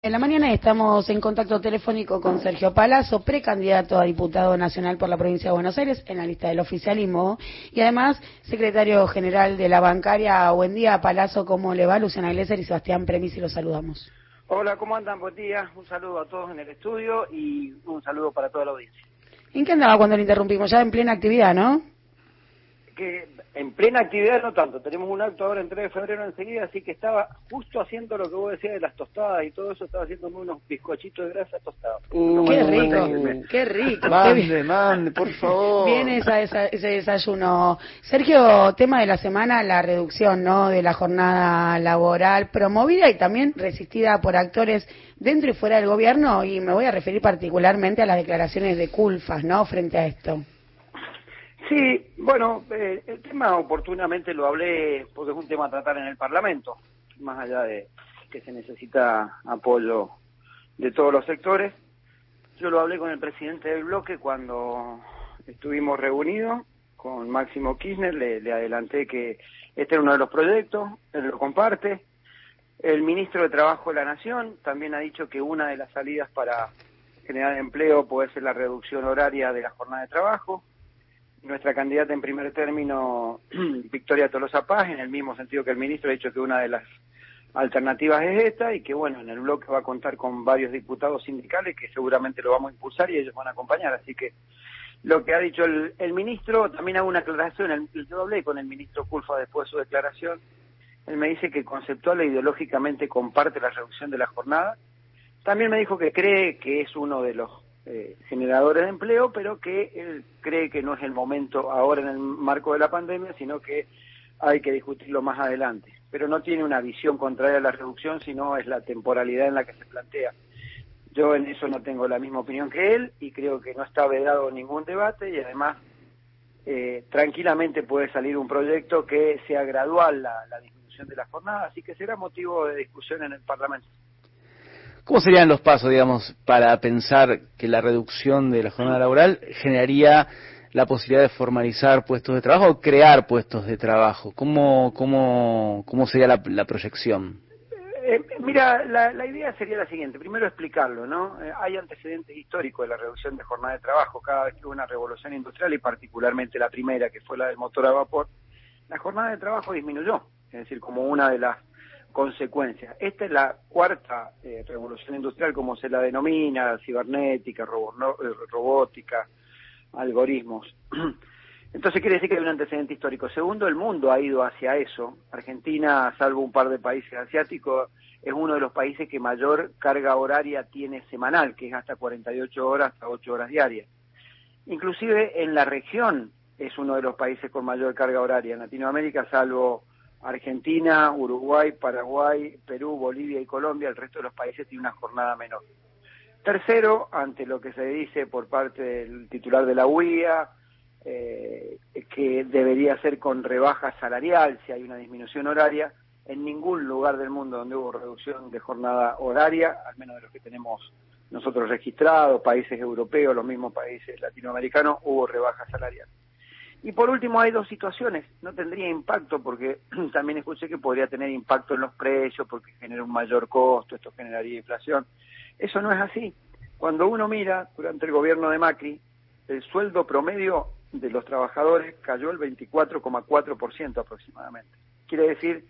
En la mañana estamos en contacto telefónico con Sergio Palazzo, precandidato a diputado nacional por la provincia de Buenos Aires en la lista del oficialismo y además secretario general de la bancaria. Buen día, Palazzo, ¿cómo le va? Luciana Glesser y Sebastián Premisi los saludamos. Hola, ¿cómo andan? Buen día. Un saludo a todos en el estudio y un saludo para toda la audiencia. ¿En qué andaba cuando le interrumpimos? Ya en plena actividad, ¿no? Que en plena actividad no tanto, tenemos un acto ahora en 3 de febrero enseguida, así que estaba justo haciendo lo que vos decías de las tostadas y todo eso, estaba haciendo unos bizcochitos de grasa tostados. Uh, qué rico, qué rico. Mande, mande, por favor. Viene ese desayuno. Sergio, tema de la semana, la reducción ¿no? de la jornada laboral promovida y también resistida por actores dentro y fuera del gobierno, y me voy a referir particularmente a las declaraciones de Culfas, ¿no?, frente a esto. Sí, bueno, eh, el tema oportunamente lo hablé porque es un tema a tratar en el Parlamento, más allá de que se necesita apoyo de todos los sectores. Yo lo hablé con el presidente del bloque cuando estuvimos reunidos con Máximo Kirchner, le, adelanté que este era uno de los proyectos, él lo comparte. El ministro de Trabajo de la Nación también ha dicho que una de las salidas para generar empleo puede ser la reducción horaria de la jornada de trabajo nuestra candidata en primer término, Victoria Tolosa Paz, en el mismo sentido que el ministro, ha dicho que una de las alternativas es esta y que, bueno, en el bloque va a contar con varios diputados sindicales que seguramente lo vamos a impulsar y ellos van a acompañar. Así que lo que ha dicho el, ministro, también hago una aclaración, el, yo hablé con el ministro Culfa después de su declaración, él me dice que conceptual e ideológicamente comparte la reducción de la jornada, también me dijo que cree que es uno de los eh, generadores de empleo, pero que él cree que no es el momento ahora en el marco de la pandemia, sino que hay que discutirlo más adelante. Pero no tiene una visión contraria a la reducción, sino es la temporalidad en la que se plantea. Yo en eso no tengo la misma opinión que él y creo que no está vedado ningún debate y además eh, tranquilamente puede salir un proyecto que sea gradual la, la disminución de la jornada, así que será motivo de discusión en el Parlamento. ¿Cómo serían los pasos, digamos, para pensar que la reducción de la jornada laboral generaría la posibilidad de formalizar puestos de trabajo o crear puestos de trabajo? ¿Cómo, cómo, cómo sería la, proyección? Eh, mira, la, idea sería la siguiente. Primero explicarlo, ¿no? Eh, hay antecedentes históricos de la reducción de jornada de trabajo. Cada vez que hubo una revolución industrial y particularmente la primera, que fue la del motor a vapor, la jornada de trabajo disminuyó. Es decir, como una de las consecuencias. Esta es la cuarta eh, revolución industrial, como se la denomina, cibernética, eh, robótica, algoritmos. Entonces quiere decir que hay un antecedente histórico. Segundo, el mundo ha ido hacia eso. Argentina, salvo un par de países asiáticos, es uno de los países que mayor carga horaria tiene semanal, que es hasta 48 horas, hasta 8 horas diarias. Inclusive en la región es uno de los países con mayor carga horaria. En Latinoamérica, salvo Argentina, Uruguay, Paraguay, Perú, Bolivia y Colombia, el resto de los países tiene una jornada menor. Tercero, ante lo que se dice por parte del titular de la UIA, eh, que debería ser con rebaja salarial si hay una disminución horaria, en ningún lugar del mundo donde hubo reducción de jornada horaria, al menos de los que tenemos nosotros registrados, países europeos, los mismos países latinoamericanos, hubo rebaja salarial. Y por último hay dos situaciones, no tendría impacto porque también escuché que podría tener impacto en los precios porque genera un mayor costo, esto generaría inflación. Eso no es así. Cuando uno mira durante el gobierno de Macri, el sueldo promedio de los trabajadores cayó el 24,4% aproximadamente. Quiere decir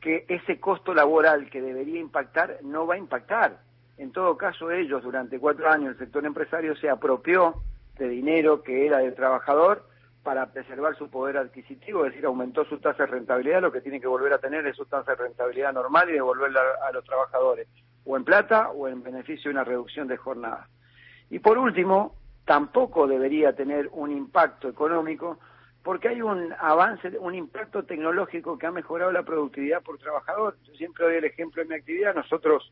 que ese costo laboral que debería impactar no va a impactar. En todo caso, ellos durante cuatro años, el sector empresario se apropió de dinero que era del trabajador para preservar su poder adquisitivo, es decir, aumentó su tasa de rentabilidad, lo que tiene que volver a tener es su tasa de rentabilidad normal y devolverla a, los trabajadores, o en plata o en beneficio de una reducción de jornada. Y por último, tampoco debería tener un impacto económico porque hay un avance, un impacto tecnológico que ha mejorado la productividad por trabajador. Yo siempre doy el ejemplo de mi actividad. Nosotros,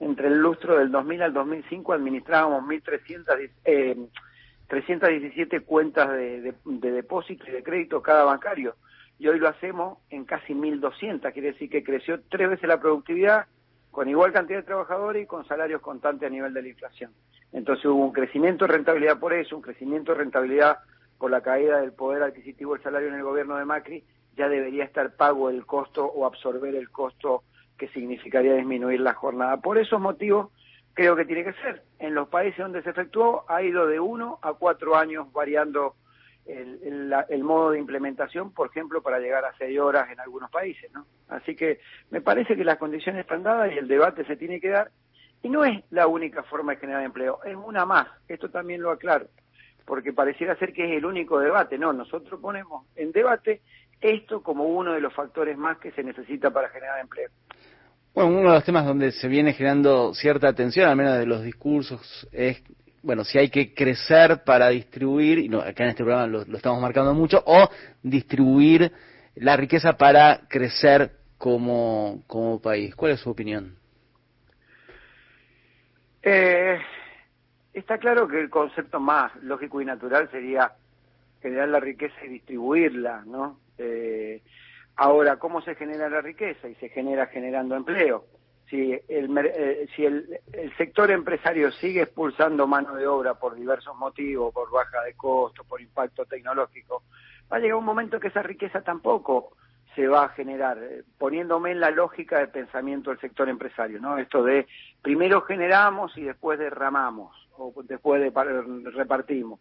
entre el lustro del 2000 al 2005, administrábamos 1.300 eh, 317 cuentas de, depósito y de crédito cada bancario. Y hoy lo hacemos en casi 1.200, quiere decir que creció tres veces la productividad con igual cantidad de trabajadores y con salarios constantes a nivel de la inflación. Entonces hubo un crecimiento de rentabilidad por eso, un crecimiento de rentabilidad por la caída del poder adquisitivo del salario en el gobierno de Macri, ya debería estar pago el costo o absorber el costo que significaría disminuir la jornada. Por esos motivos creo que tiene que ser. En los países donde se efectuó ha ido de uno a cuatro años variando el, modo de implementación, por ejemplo, para llegar a seis horas en algunos países, ¿no? Así que me parece que las condiciones están dadas y el debate se tiene que dar. Y no es la única forma de generar empleo, es una más. Esto también lo aclaro, porque pareciera ser que es el único debate. No, nosotros ponemos en debate esto como uno de los factores más que se necesita para generar empleo. Bueno, uno de los temas donde se viene generando cierta atención, al menos de los discursos, es bueno, si hay que crecer para distribuir, y no, acá en este programa lo, estamos marcando mucho, o distribuir la riqueza para crecer como, como país. ¿Cuál es su opinión? Eh, está claro que el concepto más lógico y natural sería generar la riqueza y distribuirla, ¿no? Eh, ahora, ¿cómo se genera la riqueza? Y se genera generando empleo si el, eh, si el, sector empresario sigue expulsando mano de obra por diversos motivos, por baja de costo, por impacto tecnológico, va a llegar un momento que esa riqueza tampoco se va a generar, eh, poniéndome en la lógica de pensamiento del sector empresario, ¿no? Esto de primero generamos y después derramamos, o después de repartimos.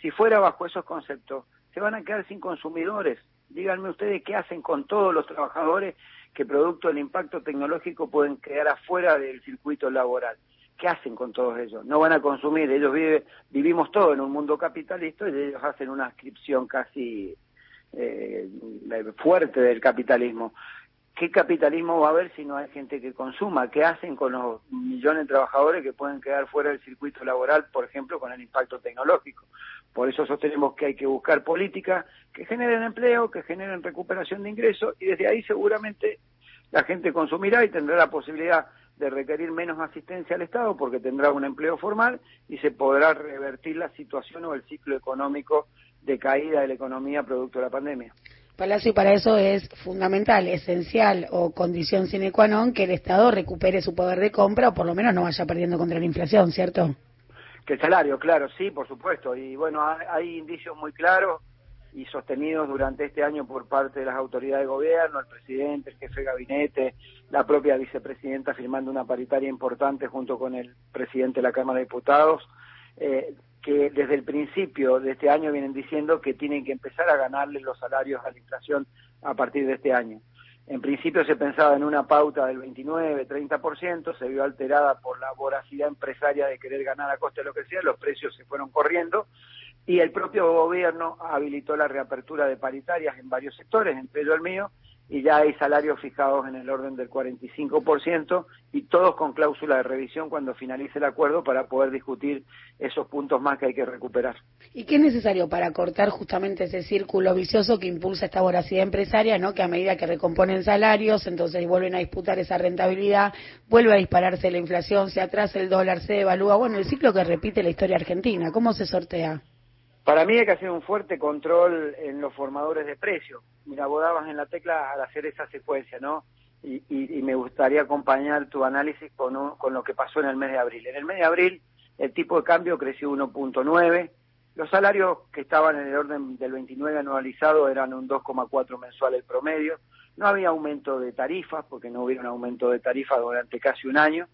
Si fuera bajo esos conceptos, se van a quedar sin consumidores. Díganme ustedes qué hacen con todos los trabajadores que producto del impacto tecnológico pueden quedar afuera del circuito laboral. ¿Qué hacen con todos ellos? No van a consumir, ellos vive, vivimos todo en un mundo capitalista y ellos hacen una ascripción casi eh, fuerte del capitalismo. ¿Qué capitalismo va a haber si no hay gente que consuma? ¿Qué hacen con los millones de trabajadores que pueden quedar fuera del circuito laboral, por ejemplo, con el impacto tecnológico? Por eso sostenemos que hay que buscar políticas que generen empleo, que generen recuperación de ingresos y desde ahí seguramente la gente consumirá y tendrá la posibilidad de requerir menos asistencia al Estado porque tendrá un empleo formal y se podrá revertir la situación o el ciclo económico de caída de la economía producto de la pandemia. Palacio, y para eso es fundamental, esencial o condición sine qua non que el Estado recupere su poder de compra o por lo menos no vaya perdiendo contra la inflación, ¿cierto? Que el salario, claro, sí, por supuesto. Y bueno, hay indicios muy claros y sostenidos durante este año por parte de las autoridades de gobierno, el presidente, el jefe de gabinete, la propia vicepresidenta firmando una paritaria importante junto con el presidente de la Cámara de Diputados, eh, que desde el principio de este año vienen diciendo que tienen que empezar a ganarle los salarios a la inflación a partir de este año. En principio se pensaba en una pauta del 29-30%, se vio alterada por la voracidad empresaria de querer ganar a costa de lo que sea, los precios se fueron corriendo y el propio gobierno habilitó la reapertura de paritarias en varios sectores, entre ellos el mío, y ya hay salarios fijados en el orden del 45% y todos con cláusula de revisión cuando finalice el acuerdo para poder discutir esos puntos más que hay que recuperar. ¿Y qué es necesario para cortar justamente ese círculo vicioso que impulsa esta voracidad empresaria, ¿no? que a medida que recomponen salarios, entonces vuelven a disputar esa rentabilidad, vuelve a dispararse la inflación, se atrasa el dólar, se devalúa? Bueno, el ciclo que repite la historia argentina, ¿cómo se sortea? Para mí hay que hacer un fuerte control en los formadores de precios. Mira, vos dabas en la tecla al hacer esa secuencia, ¿no? Y, me gustaría acompañar tu análisis con, con lo que pasó en el mes de abril. En el mes de abril el tipo de cambio creció 1.9, los salarios que estaban en el orden del 29 anualizado eran un 2,4 mensual el promedio, no había aumento de tarifas, porque no hubiera un aumento de tarifas durante casi un año,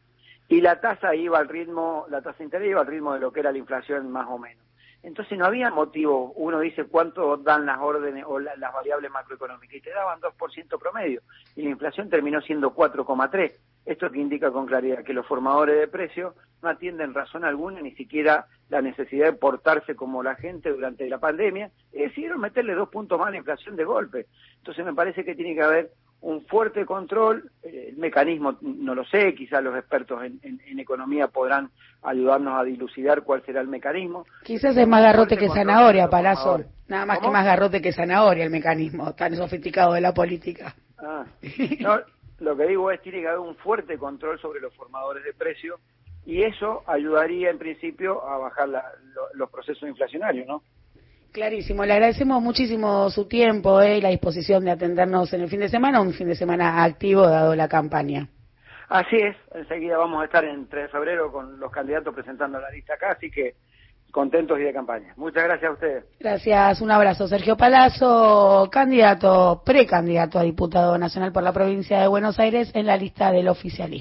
y la tasa iba al ritmo, la tasa interés iba al ritmo de lo que era la inflación más o menos. Entonces no había motivo, uno dice cuánto dan las órdenes o las variables macroeconómicas y te daban 2% promedio y la inflación terminó siendo 4,3. Esto que indica con claridad que los formadores de precios no atienden razón alguna, ni siquiera la necesidad de portarse como la gente durante la pandemia, y decidieron meterle dos puntos más a la inflación de golpe. Entonces me parece que tiene que haber un fuerte control, eh, el mecanismo no lo sé, quizás los expertos en, economía podrán ayudarnos a dilucidar cuál será el mecanismo. Quizás es más garrote que zanahoria, Palazzo, nada más que más garrote que zanahoria el mecanismo, tan sofisticado de la política. Ah, no, lo que digo es tiene que haber un fuerte control sobre los formadores de precios y eso ayudaría en principio a bajar los procesos inflacionarios, ¿no? Clarísimo, le agradecemos muchísimo su tiempo eh, y la disposición de atendernos en el fin de semana, un fin de semana activo dado la campaña. Así es, enseguida vamos a estar en 3 de febrero con los candidatos presentando la lista acá, así que contentos y de campaña. Muchas gracias a ustedes. Gracias, un abrazo. Sergio Palazzo, candidato, precandidato a diputado nacional por la provincia de Buenos Aires en la lista del oficialismo.